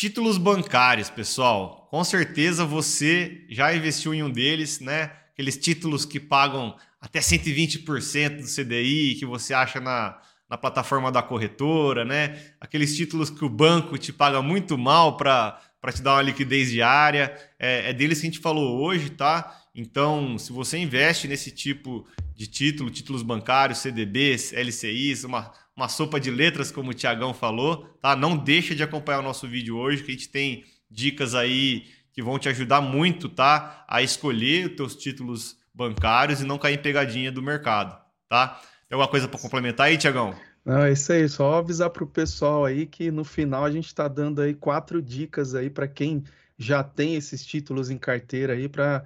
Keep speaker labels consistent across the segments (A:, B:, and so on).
A: Títulos bancários, pessoal. Com certeza você já investiu em um deles, né? Aqueles títulos que pagam até 120% do CDI que você acha na, na plataforma da corretora, né? Aqueles títulos que o banco te paga muito mal para te dar uma liquidez diária. É, é deles que a gente falou hoje, tá? Então, se você investe nesse tipo de título, títulos bancários, CDBs, LCIs, uma, uma sopa de letras, como o Tiagão falou, tá? Não deixa de acompanhar o nosso vídeo hoje, que a gente tem dicas aí que vão te ajudar muito, tá? A escolher os teus títulos bancários e não cair em pegadinha do mercado, tá? Tem alguma coisa para complementar aí, Tiagão?
B: Não, é isso aí, só avisar para o pessoal aí que no final a gente está dando aí quatro dicas aí para quem já tem esses títulos em carteira aí para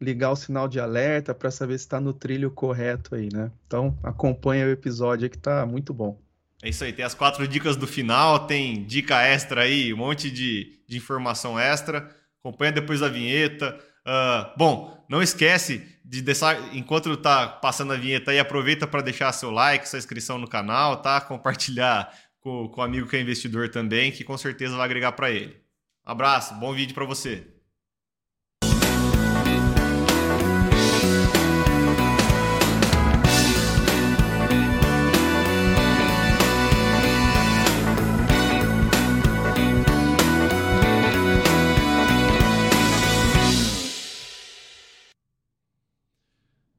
B: ligar o sinal de alerta para saber se está no trilho correto aí, né? Então acompanha o episódio aí que tá muito bom.
A: É isso aí, tem as quatro dicas do final, tem dica extra aí, um monte de, de informação extra. Acompanha depois da vinheta. Uh, bom, não esquece de deixar, enquanto tá passando a vinheta aí, aproveita para deixar seu like, sua inscrição no canal, tá? Compartilhar com, com o amigo que é investidor também, que com certeza vai agregar para ele. Abraço, bom vídeo para você.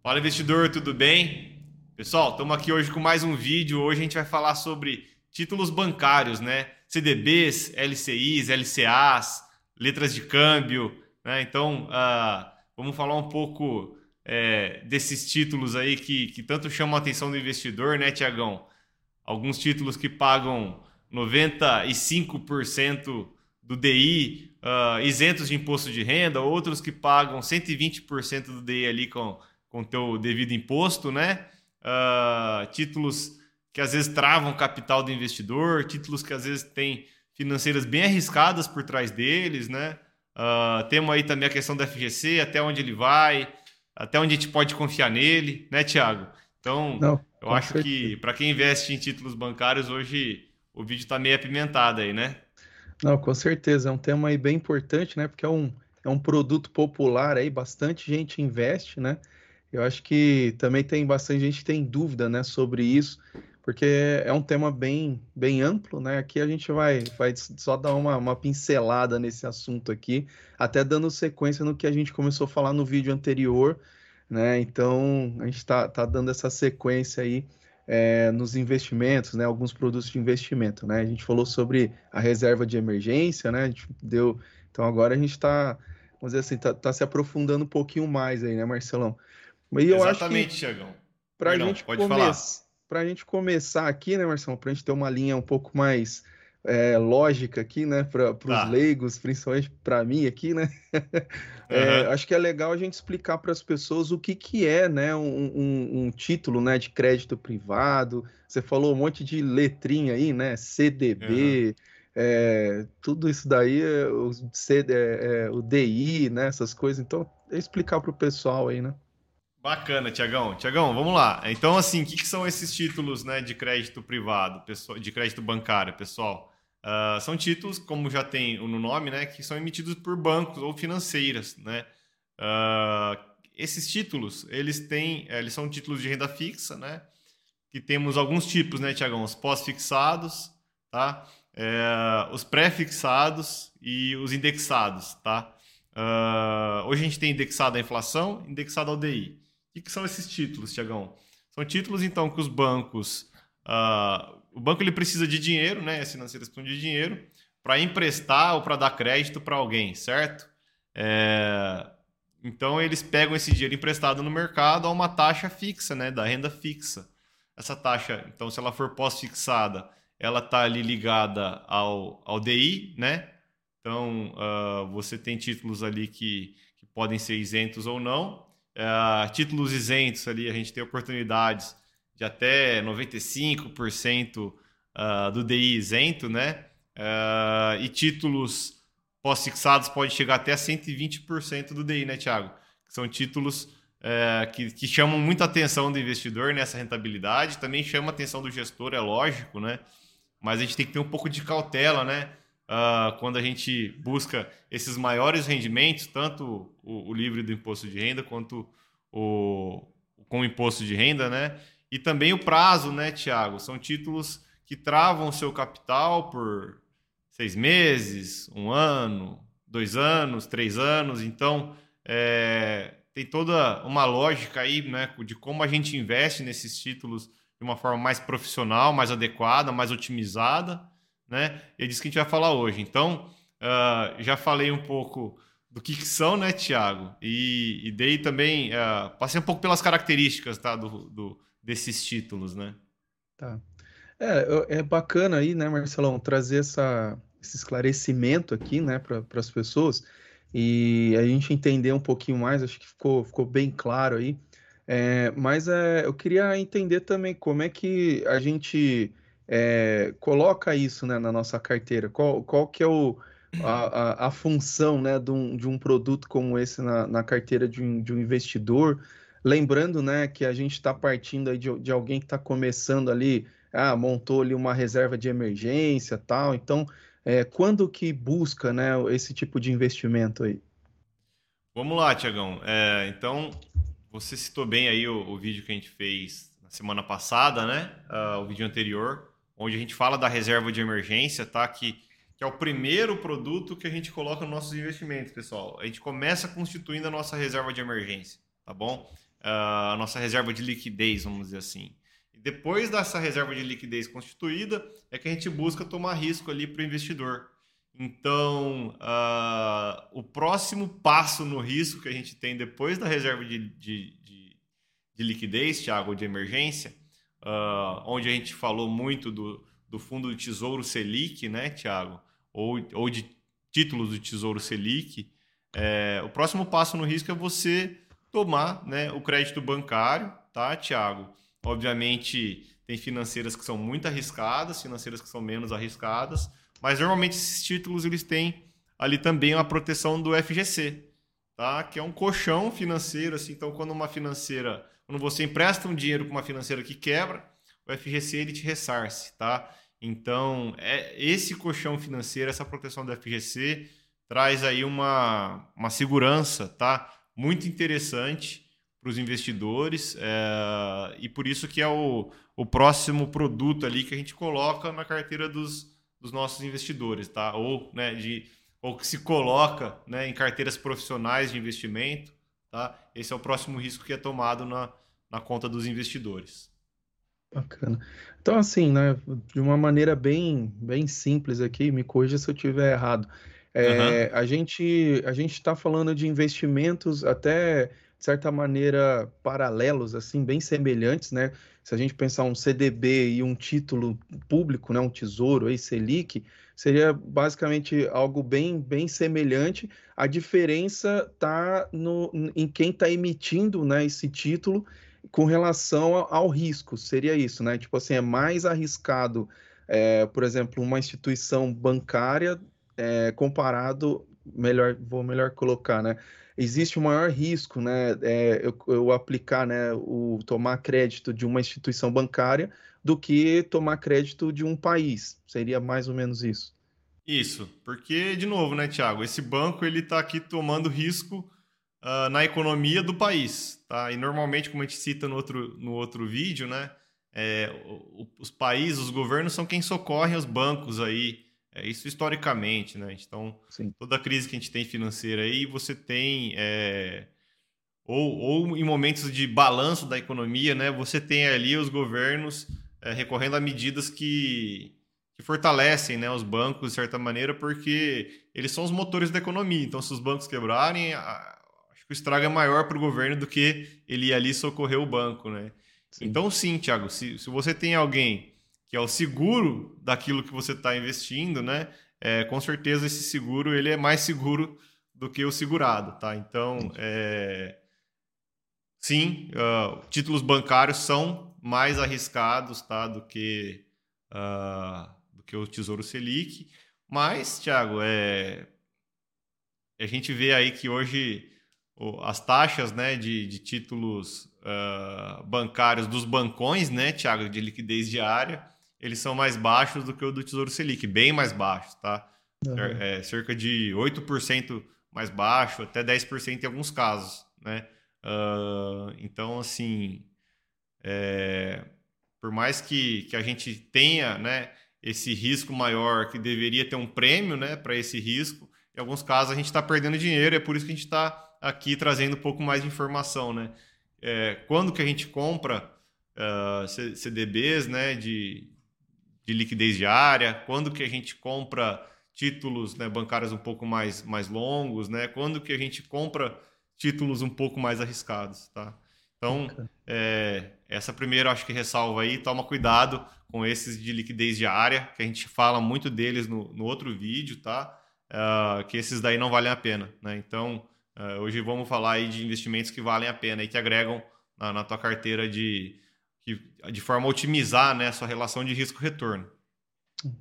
A: Fala investidor, tudo bem? Pessoal, estamos aqui hoje com mais um vídeo. Hoje a gente vai falar sobre títulos bancários, né? CDBs, LCIs, LCAs, letras de câmbio, né? Então, uh, vamos falar um pouco é, desses títulos aí que, que tanto chamam a atenção do investidor, né, Tiagão? Alguns títulos que pagam 95% do DI uh, ah, isentos de imposto de renda, outros que pagam 120% do DI ali com com teu devido imposto, né? Uh, títulos que às vezes travam o capital do investidor, títulos que às vezes têm financeiras bem arriscadas por trás deles, né? Uh, temos aí também a questão da FGC, até onde ele vai, até onde a gente pode confiar nele, né, Tiago? Então, Não, eu acho certeza. que para quem investe em títulos bancários, hoje o vídeo está meio apimentado aí, né?
B: Não, com certeza, é um tema aí bem importante, né? Porque é um, é um produto popular aí, bastante gente investe, né? Eu acho que também tem bastante gente que tem dúvida, né, sobre isso, porque é um tema bem, bem amplo, né? Aqui a gente vai, vai só dar uma, uma pincelada nesse assunto aqui, até dando sequência no que a gente começou a falar no vídeo anterior, né? Então a gente está tá dando essa sequência aí é, nos investimentos, né? Alguns produtos de investimento, né? A gente falou sobre a reserva de emergência, né? A gente deu. Então agora a gente está, vamos dizer assim, está tá se aprofundando um pouquinho mais aí, né, Marcelão?
A: Mas eu Exatamente, Tiagão.
B: Para gente, come... a gente começar aqui, né, Marcelo? Para a gente ter uma linha um pouco mais é, lógica aqui, né, para os tá. leigos, principalmente para mim aqui, né? é, uhum. Acho que é legal a gente explicar para as pessoas o que, que é, né, um, um, um, título, né, de crédito privado. Você falou um monte de letrinha aí, né, CDB. Uhum. É, tudo isso daí, o, CD, é, é, o DI, né, essas coisas. Então, é explicar para o pessoal aí, né?
A: Bacana, Tiagão. Tiagão, vamos lá. Então, assim, o que, que, são esses títulos né, de crédito privado, pessoal, de crédito bancário, pessoal? Uh, são títulos, como já tem no nome, né, que são emitidos por bancos ou financeiras, né? Uh, esses títulos, eles têm, eles são títulos de renda fixa, né? Que temos alguns tipos, né, Tiagão? Os pós-fixados, tá? É, os pré-fixados e os indexados, tá? Uh, hoje a gente tem indexado a inflação, indexado ao DI. O que, são esses títulos, Tiagão? São títulos, então, que os bancos. Uh, o banco ele precisa de dinheiro, né? As financeiras precisam de dinheiro para emprestar ou para dar crédito para alguém, certo? É... Então eles pegam esse dinheiro emprestado no mercado a uma taxa fixa, né? Da renda fixa. Essa taxa, então, se ela for pós-fixada, ela está ali ligada ao, ao DI, né? Então, uh, você tem títulos ali que, que podem ser isentos ou não. Uh, títulos isentos ali, a gente tem oportunidades de até 95% uh, ah, do DI isento, né? Uh, e títulos pós-fixados pode chegar até 120% do DI, né, Thiago? São títulos uh, que, que, chamam muita atenção do investidor nessa rentabilidade, também chama a atenção do gestor, é lógico, né? Mas a gente tem que ter um pouco de cautela, né? Uh, quando a gente busca esses maiores rendimentos, tanto o, o livre do imposto de renda quanto o com o imposto de renda, né? E também o prazo, né, Tiago? São títulos que travam o seu capital por seis meses, um ano, dois anos, três anos. Então, é, tem toda uma lógica aí, né, de como a gente investe nesses títulos de uma forma mais profissional, mais adequada, mais otimizada, né? E é disso que a gente vai falar hoje. Então, uh, já falei um pouco do que, que são, né, Tiago? E, e, dei também, uh, passei um pouco pelas características, tá, do, do, desses títulos, né?
B: Tá. É, é bacana aí, né, Marcelão, trazer essa, esse esclarecimento aqui, né, para as pessoas e a gente entender um pouquinho mais, acho que ficou, ficou bem claro aí. É, mas é, eu queria entender também como é que a gente é, coloca isso né, na nossa carteira. Qual, qual que é o, a, a, a função né, de, um, de um produto como esse na, na carteira de um, de um investidor? Lembrando né, que a gente está partindo aí de, de alguém que está começando ali, ah, montou ali uma reserva de emergência tal. Então, é, quando que busca né, esse tipo de investimento aí?
A: Vamos lá, Tiagão. É, então, você citou bem aí o, o, vídeo que a gente fez na semana passada, né? Uh, o vídeo anterior, onde a gente fala da reserva de emergência, tá? Que, que é o primeiro produto que a gente coloca nos nossos investimentos, pessoal. A gente começa constituindo a nossa reserva de emergência, tá bom? Uh, a nossa reserva de liquidez, vamos dizer assim. Depois dessa reserva de liquidez constituída, é que a gente busca tomar risco ali para o investidor. Então, uh, o próximo passo no risco que a gente tem depois da reserva de, de, de, de liquidez, Thiago, de emergência, uh, onde a gente falou muito do, do fundo do Tesouro Selic, né, Thiago? Ou, ou de títulos do Tesouro Selic. É, o próximo passo no risco é você tomar né, o crédito bancário, tá, Thiago? Obviamente, tem financeiras que são muito arriscadas, financeiras que são menos arriscadas, mas normalmente esses títulos eles têm ali também uma proteção do FGC, tá? Que é um colchão financeiro, assim. Então, quando uma financeira, quando você empresta um dinheiro para uma financeira que quebra, o FGC ele te ressarce, tá? Então, é esse colchão financeiro, essa proteção do FGC traz aí uma, uma segurança, tá? Muito interessante para os investidores é, e por isso que é o, o próximo produto ali que a gente coloca na carteira dos, dos nossos investidores, tá? Ou, né, de, ou que se coloca né, em carteiras profissionais de investimento, tá? Esse é o próximo risco que é tomado na, na conta dos investidores.
B: Bacana. Então, assim, né, de uma maneira bem, bem simples aqui, me corrija se eu estiver errado. É, uhum. A gente a gente está falando de investimentos até de certa maneira, paralelos, assim, bem semelhantes, né? Se a gente pensar um CDB e um título público, né, um tesouro aí, Selic, seria basicamente algo bem, bem semelhante. A diferença está em quem está emitindo né, esse título com relação ao risco, seria isso, né? Tipo assim, é mais arriscado, é, por exemplo, uma instituição bancária é, comparado, melhor, vou melhor colocar, né? existe o um maior risco, né, é, eu, eu, aplicar, né, o tomar crédito de uma instituição bancária do que tomar crédito de um país. Seria mais ou menos isso.
A: Isso, porque de novo, né, Tiago, esse banco ele está aqui tomando risco uh, na economia do país, tá? E normalmente, como a gente cita no outro, no outro vídeo, né, é, os países, os governos são quem socorrem os bancos aí é isso historicamente, né? Então, Sim. toda a crise que a gente tem financeira aí, você tem. É, ou, ou em momentos de balanço da economia, né? Você tem ali os governos é, recorrendo a medidas que, que fortalecem né, os bancos, de certa maneira, porque eles são os motores da economia. Então, se os bancos quebrarem, a, acho que o estrago é maior para o governo do que ele ir ali socorrer o banco, né? Sim. Então, sim, Thiago, se, se você tem alguém que é o seguro daquilo que você está investindo, né? É, com certeza esse seguro ele é mais seguro do que o segurado, tá? Então, é... sim, uh, títulos bancários são mais arriscados, tá? Do que uh, que o Tesouro Selic, mas, Thiago, é a gente vê aí que hoje as taxas, né, de, de títulos uh, bancários dos bancões, né, Thiago, de liquidez diária eles são mais baixos do que o do Tesouro Selic, bem mais baixos, tá? uhum. é, cerca de 8% mais baixo, até 10% em alguns casos, né? Uh, então, assim, é, por mais que, que a gente tenha né, esse risco maior, que deveria ter um prêmio né, para esse risco, em alguns casos a gente está perdendo dinheiro, é por isso que a gente está aqui trazendo um pouco mais de informação. Né? É, quando que a gente compra uh, ah, CDBs né, de, de liquidez diária, quando que a gente compra títulos né, bancários um pouco mais, mais longos, né? quando que a gente compra títulos um pouco mais arriscados. Tá? Então, é, essa primeira acho que ressalva aí, toma cuidado com esses de liquidez diária, que a gente fala muito deles no, no outro vídeo, tá? Uh, que esses daí não valem a pena, né? Então, uh, hoje vamos falar aí de investimentos que valem a pena e que agregam na, na tua carteira de, que, de forma a otimizar né, a sua relação de risco-retorno.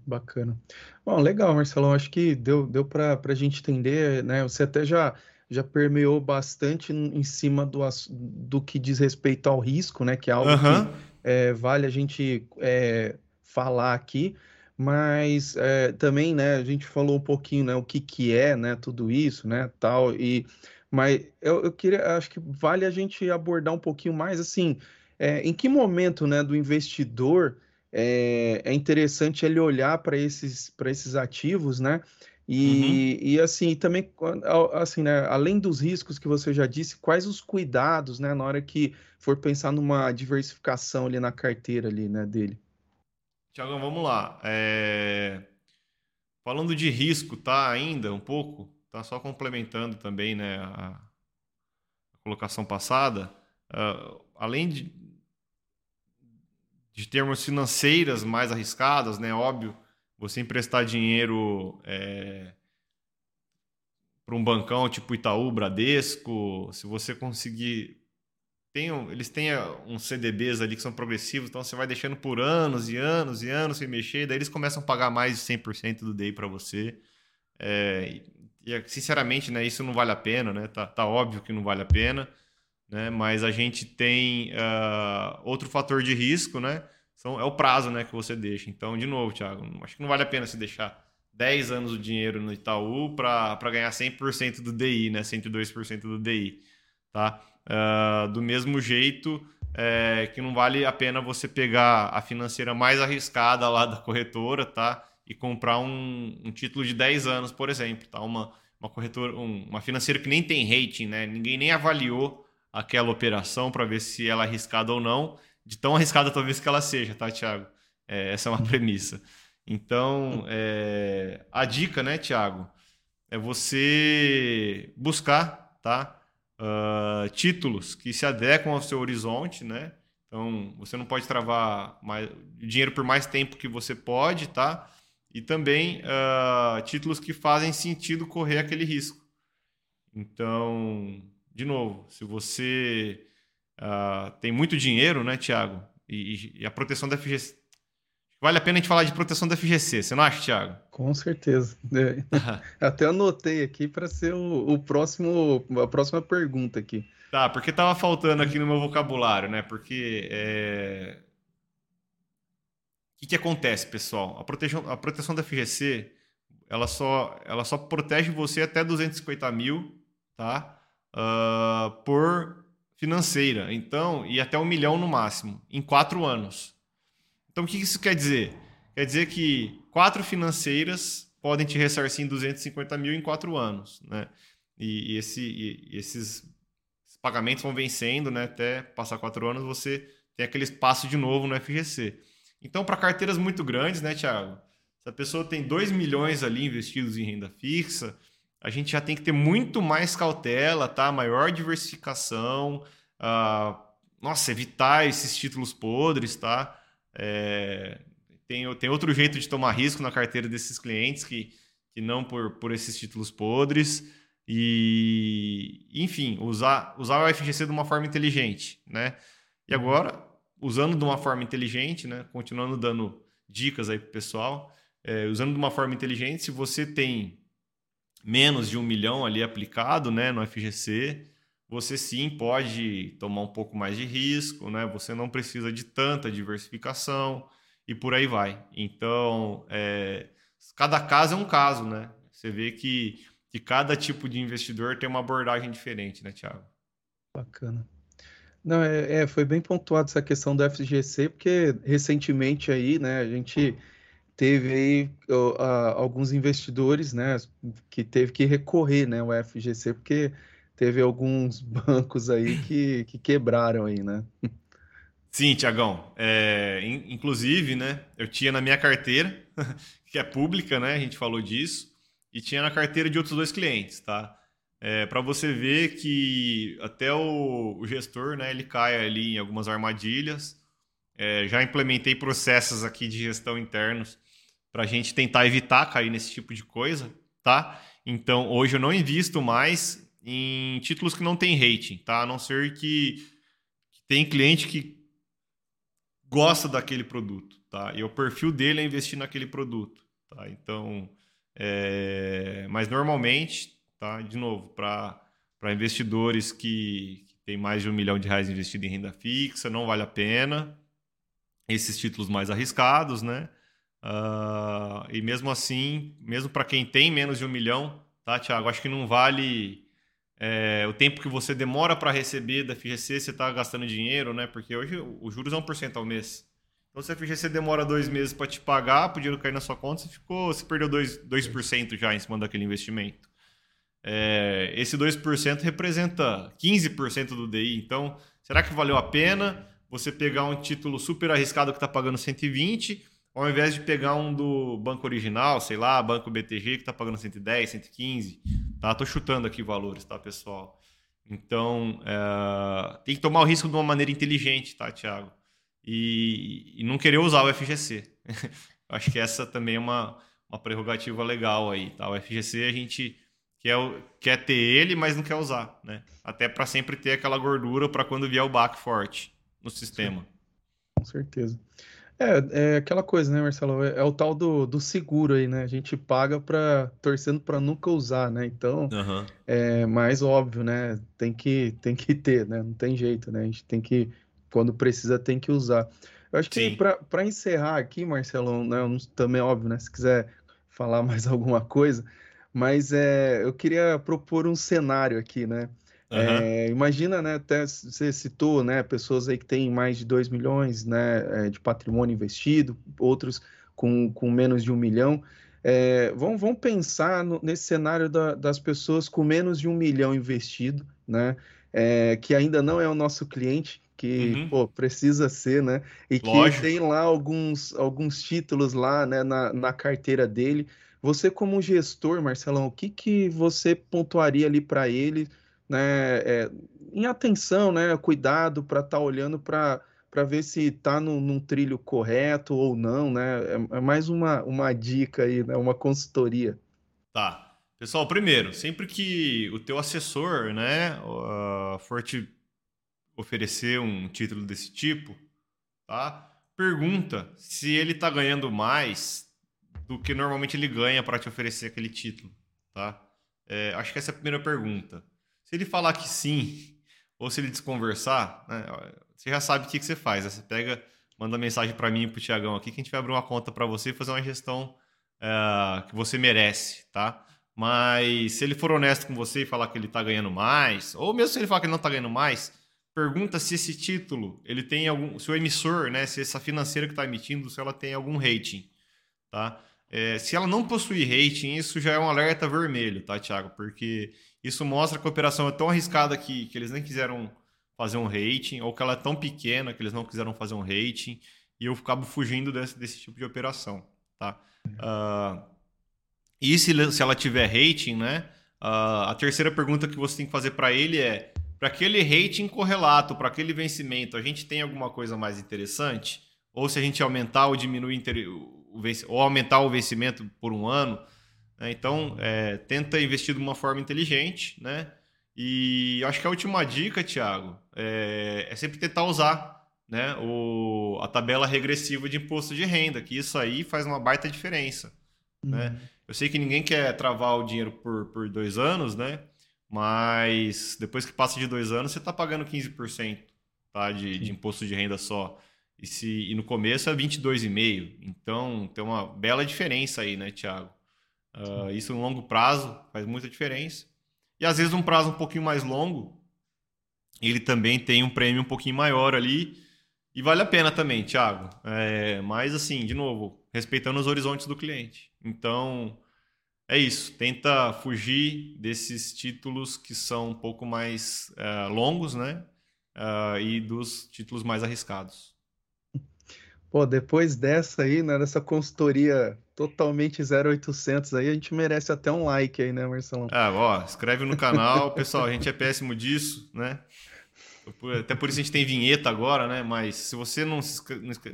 B: Bacana. Bom, legal, Marcelo. Acho que deu, deu para a gente entender, né? Você até já já permeou bastante em cima do, do que diz respeito ao risco, né? Que é algo uhum. que é, vale a gente é, falar aqui, mas é, também, né? A gente falou um pouquinho, né? O que que é, né? Tudo isso, né? Tal e mas eu, eu queria, acho que vale a gente abordar um pouquinho mais, assim, é, em que momento, né? Do investidor é, é interessante ele olhar para esses esses ativos, né? E, uhum. e assim, também, assim, né, além dos riscos que você já disse, quais os cuidados, né, na hora que for pensar numa diversificação ali na carteira ali, né, dele?
A: Tiagão, vamos lá. É... Falando de risco, tá, ainda um pouco, tá só complementando também, né, a, a colocação passada, uh, além de, de termos financeiras mais arriscadas, né, óbvio, você emprestar dinheiro é, para um bancão tipo Itaú, Bradesco, se você conseguir. Tem, eles têm uns CDBs ali que são progressivos, então você vai deixando por anos e anos e anos sem mexer, daí eles começam a pagar mais de 100% do DEI para você. É, e, sinceramente, né, isso não vale a pena, né? Tá, tá óbvio que não vale a pena, né? Mas a gente tem uh, outro fator de risco, né? são, é o prazo né, que você deixa. Então, de novo, Thiago, acho que não vale a pena se deixar 10 anos o dinheiro no Itaú para ganhar 100% do DI, né, 102% do DI. Tá? Uh, do mesmo jeito é, que não vale a pena você pegar a financeira mais arriscada lá da corretora tá? e comprar um, um título de 10 anos, por exemplo. Tá? Uma, uma corretora, um, uma financeira que nem tem rating, né? ninguém nem avaliou aquela operação para ver se ela é arriscada ou não de tão arriscada talvez que ela seja, tá, Thiago? É, essa é uma premissa. Então, é, a dica, né, Thiago, é você buscar, tá? Uh, títulos que se adequam ao seu horizonte, né? Então, você não pode travar mais, dinheiro por mais tempo que você pode, tá? E também uh, títulos que fazem sentido correr aquele risco. Então, de novo, se você uh, tem muito dinheiro, né, Tiago? E, e, a proteção da FGC. Vale a pena a gente falar de proteção da FGC, você não acha, Tiago?
B: Com certeza. É. Até anotei aqui para ser o, o, próximo, a próxima pergunta aqui.
A: Tá, porque estava faltando aqui no meu vocabulário, né? Porque é... o que, que acontece, pessoal? A proteção, a proteção da FGC ela só, ela só protege você até 250 mil, tá? Uh, por financeira. Então, e até um milhão no máximo, em quatro anos. Então, o que isso quer dizer? Quer dizer que quatro financeiras podem te ressarcir em 250 mil em quatro anos. Né? E, e, esse, e esses pagamentos vão vencendo né? até passar quatro anos, você tem aquele espaço de novo no FGC. Então, para carteiras muito grandes, né, Thiago? Se a pessoa tem 2 milhões ali investidos em renda fixa, a gente já tem que ter muito mais cautela, tá? Maior diversificação, uh, nossa, evitar esses títulos podres, tá? É, tem, tem outro jeito de tomar risco na carteira desses clientes que, que não por, por esses títulos podres. E, enfim, usar, usar o FGC de uma forma inteligente, né? E agora, usando de uma forma inteligente, né? Continuando dando dicas aí pro pessoal, é, usando de uma forma inteligente, se você tem menos de um milhão ali aplicado né, no FGC, você sim pode tomar um pouco mais de risco, né? Você não precisa de tanta diversificação e por aí vai. Então, é, cada caso é um caso, né? Você vê que, que cada tipo de investidor tem uma abordagem diferente, né, Thiago?
B: Bacana. Não, é, é, foi bem pontuado essa questão do FGC, porque recentemente aí, né, a gente teve aí uh, alguns investidores, né, que teve que recorrer, né, o FGC, porque teve alguns bancos aí que, que quebraram aí, né?
A: Sim, Tiagão. É, inclusive, né, eu tinha na minha carteira, que é pública, né, a gente falou disso, e tinha na carteira de outros dois clientes, tá? É, para você ver que até o, o, gestor, né, ele cai ali em algumas armadilhas. É, já implementei processos aqui de gestão internos para a gente tentar evitar cair nesse tipo de coisa, tá? Então, hoje eu não invisto mais em títulos que não têm rating, tá? A não ser que, que tem cliente que gosta daquele produto, tá? E o perfil dele é investir naquele produto, tá? Então, é... mas normalmente, tá? De novo, para investidores que, que têm mais de um milhão de reais investido em renda fixa, não vale a pena. Esses títulos mais arriscados, né? Uh, e mesmo assim, mesmo para quem tem menos de um milhão, tá, Tiago? Acho que não vale é, o tempo que você demora para receber da FGC, você está gastando dinheiro, né? Porque hoje os juros é 1% ao mês. Então, se a FGC demora dois meses para te pagar, o dinheiro cair na sua conta, você, ficou, você perdeu 2%, 2 já em cima daquele investimento. É, esse 2% representa 15% do DI. Então, será que valeu a pena você pegar um título super arriscado que está pagando 120 ao invés de pegar um do banco original, sei lá, banco BTG, que está pagando 110, 115, tá? Tô chutando aqui valores, tá, pessoal? Então, é... tem que tomar o risco de uma maneira inteligente, tá, Thiago? E, e não querer usar o FGC. Acho que essa também é uma, uma prerrogativa legal aí, tá? O FGC a gente quer, quer ter ele, mas não quer usar, né? Até para sempre ter aquela gordura para quando vier o baque forte no sistema. Sim.
B: Com certeza. É, é aquela coisa, né, Marcelo? É, é o tal do, do seguro aí, né? A gente paga para torcendo para nunca usar, né? Então,
A: uhum.
B: é mais óbvio, né? Tem que, tem que ter, né? Não tem jeito, né? A gente tem que, quando precisa, tem que usar. Eu acho que para encerrar aqui, Marcelo, né, também é óbvio, né? Se quiser falar mais alguma coisa, mas é, eu queria propor um cenário aqui, né? Uhum. É, imagina, né, até você citou, né, pessoas aí que têm mais de 2 milhões, né, é, de patrimônio investido, outros com, com menos de um milhão. É, vamos, vamos pensar no, nesse cenário da, das pessoas com menos de um milhão investido, né, é, que ainda não é o nosso cliente, que uhum. pô, precisa ser, né, e que Lógico. tem lá alguns, alguns títulos lá, né, na, na carteira dele. Você como gestor, Marcelão, o que, que você pontuaria ali para ele né, é, em atenção, né, cuidado para estar tá olhando para para ver se está num trilho correto ou não, né? É, é, mais uma, uma dica aí, né? Uma consultoria.
A: Tá. Pessoal, primeiro, sempre que o teu assessor, né, for te oferecer um título desse tipo, tá? Pergunta se ele está ganhando mais do que normalmente ele ganha para te oferecer aquele título, tá? É, acho que essa é a primeira pergunta. Se ele falar que sim, ou se ele desconversar, né, você já sabe o que, que você faz. Né? Você pega, manda mensagem para mim e para o Tiagão aqui que a gente vai abrir uma conta para você e fazer uma gestão é, que você merece, tá? Mas se ele for honesto com você e falar que ele está ganhando mais, ou mesmo se ele falar que ele não está ganhando mais, pergunta se esse título ele tem algum, se o emissor, né, se essa financeira que está emitindo, se ela tem algum rating, tá? É, se ela não possui rating, isso já é um alerta vermelho, tá, Thiago? Porque isso mostra que a operação é tão arriscada que, que eles nem quiseram fazer um rating, ou que ela é tão pequena que eles não quiseram fazer um rating, e eu acabo fugindo desse, desse tipo de operação, tá? Uh, e se, se ela tiver rating, né? Uh, a terceira pergunta que você tem que fazer para ele é: para aquele rating correlato, para aquele vencimento, a gente tem alguma coisa mais interessante? Ou se a gente aumentar ou diminuir o, ou aumentar o vencimento por um ano? Né? Então, é, tenta investir de uma forma inteligente, né? E acho que a última dica, Thiago, é, é sempre tentar usar né, o, a tabela regressiva de imposto de renda, que isso aí faz uma baita diferença. Né? Uhum. Né? Eu sei que ninguém quer travar o dinheiro por, por dois anos, né? Mas depois que passa de dois anos, você está pagando 15% tá? de, de imposto de renda só. E, se, e no começo é 22,5. Então tem uma bela diferença aí, né, Thiago? Uh, isso no longo prazo faz muita diferença. E às vezes um prazo um pouquinho mais longo, ele também tem um prêmio um pouquinho maior ali. E vale a pena também, Thiago. É, mas assim, de novo, respeitando os horizontes do cliente. Então, é isso. Tenta fugir desses títulos que são um pouco mais uh, longos, né? Uh, e dos títulos mais arriscados.
B: Pô, depois dessa aí, né, dessa consultoria totalmente 0800 aí, a gente merece até um like aí, né, Marcelão?
A: Ah, ó, inscreve no canal, pessoal, a gente é péssimo disso, né? Até por isso a gente tem vinheta agora, né? Mas se você não,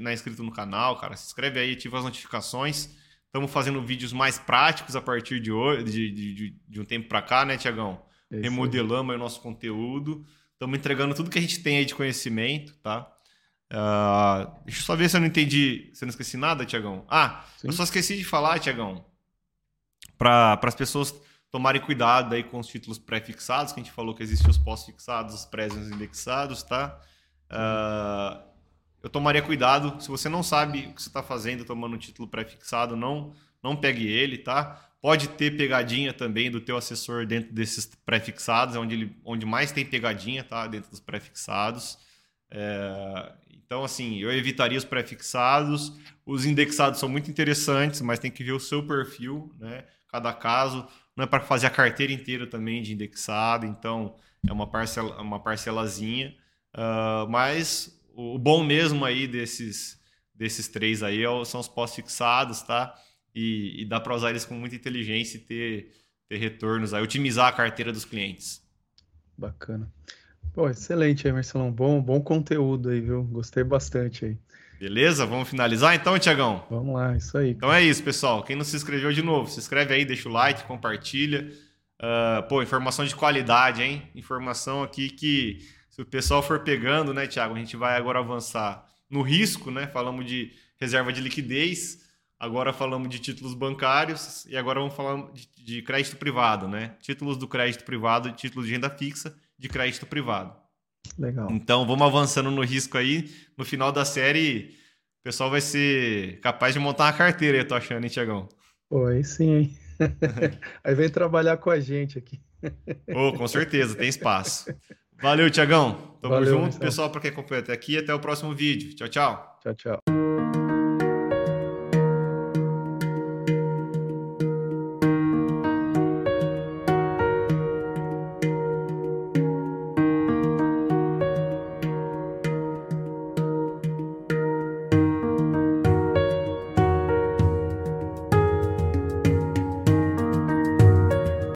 A: não é inscrito no canal, cara, se inscreve aí, ativa as notificações. Estamos fazendo vídeos mais práticos a partir de hoje, de, de, de um tempo para cá, né, Tiagão? É Remodelamos aí o nosso conteúdo. Estamos entregando tudo que a gente tem aí de conhecimento, tá? Uh, deixa eu só ver se eu não entendi, se eu não esqueci nada, Tiagão. Ah, Sim. eu só esqueci de falar, Tiagão, para as pessoas tomarem cuidado aí com os títulos pré-fixados, que a gente falou que existem os pós-fixados, os pré indexados, tá? Uh, eu tomaria cuidado. Se você não sabe o que você está fazendo tomando um título pré-fixado, não, não pegue ele, tá? Pode ter pegadinha também do teu assessor dentro desses pré-fixados, é onde, ele, onde mais tem pegadinha, tá? Dentro dos pré-fixados. É, então, assim, eu evitaria os pré-fixados. Os indexados são muito interessantes, mas tem que ver o seu perfil, né? Cada caso. Não é para fazer a carteira inteira também de indexado, então é uma, parcela, uma parcelazinha. Uh, mas o bom mesmo aí desses, desses três aí é são os pós-fixados, tá? E, e dá para usar eles com muita inteligência e ter, ter retornos aí, otimizar a carteira dos clientes.
B: Bacana. Pô, excelente aí, Marcelão. Bom, bom conteúdo aí, viu? Gostei bastante aí.
A: Beleza? Vamos finalizar então, Tiagão?
B: Vamos lá, isso aí.
A: Então é isso, pessoal. Quem não se inscreveu de novo, se inscreve aí, deixa o like, compartilha. Uh, pô, informação de qualidade, hein? Informação aqui que, se o pessoal for pegando, né, Tiago? A gente vai agora avançar no risco, né? Falamos de reserva de liquidez, agora falamos de títulos bancários e agora vamos falar de, de crédito privado, né? Títulos do crédito privado e títulos de renda fixa de crédito privado.
B: Legal.
A: Então vamos avançando no risco aí. No final da série, o pessoal vai ser capaz de montar uma carteira, eu tô achando, hein, Tiagão?
B: Pô, aí sim, hein? aí vem trabalhar com a gente aqui.
A: oh, com certeza, tem espaço. Valeu, Tiagão. Tamo Valeu, junto, pessoal, para quem acompanha até aqui. Até o próximo vídeo. Tchau, tchau.
B: Tchau, tchau.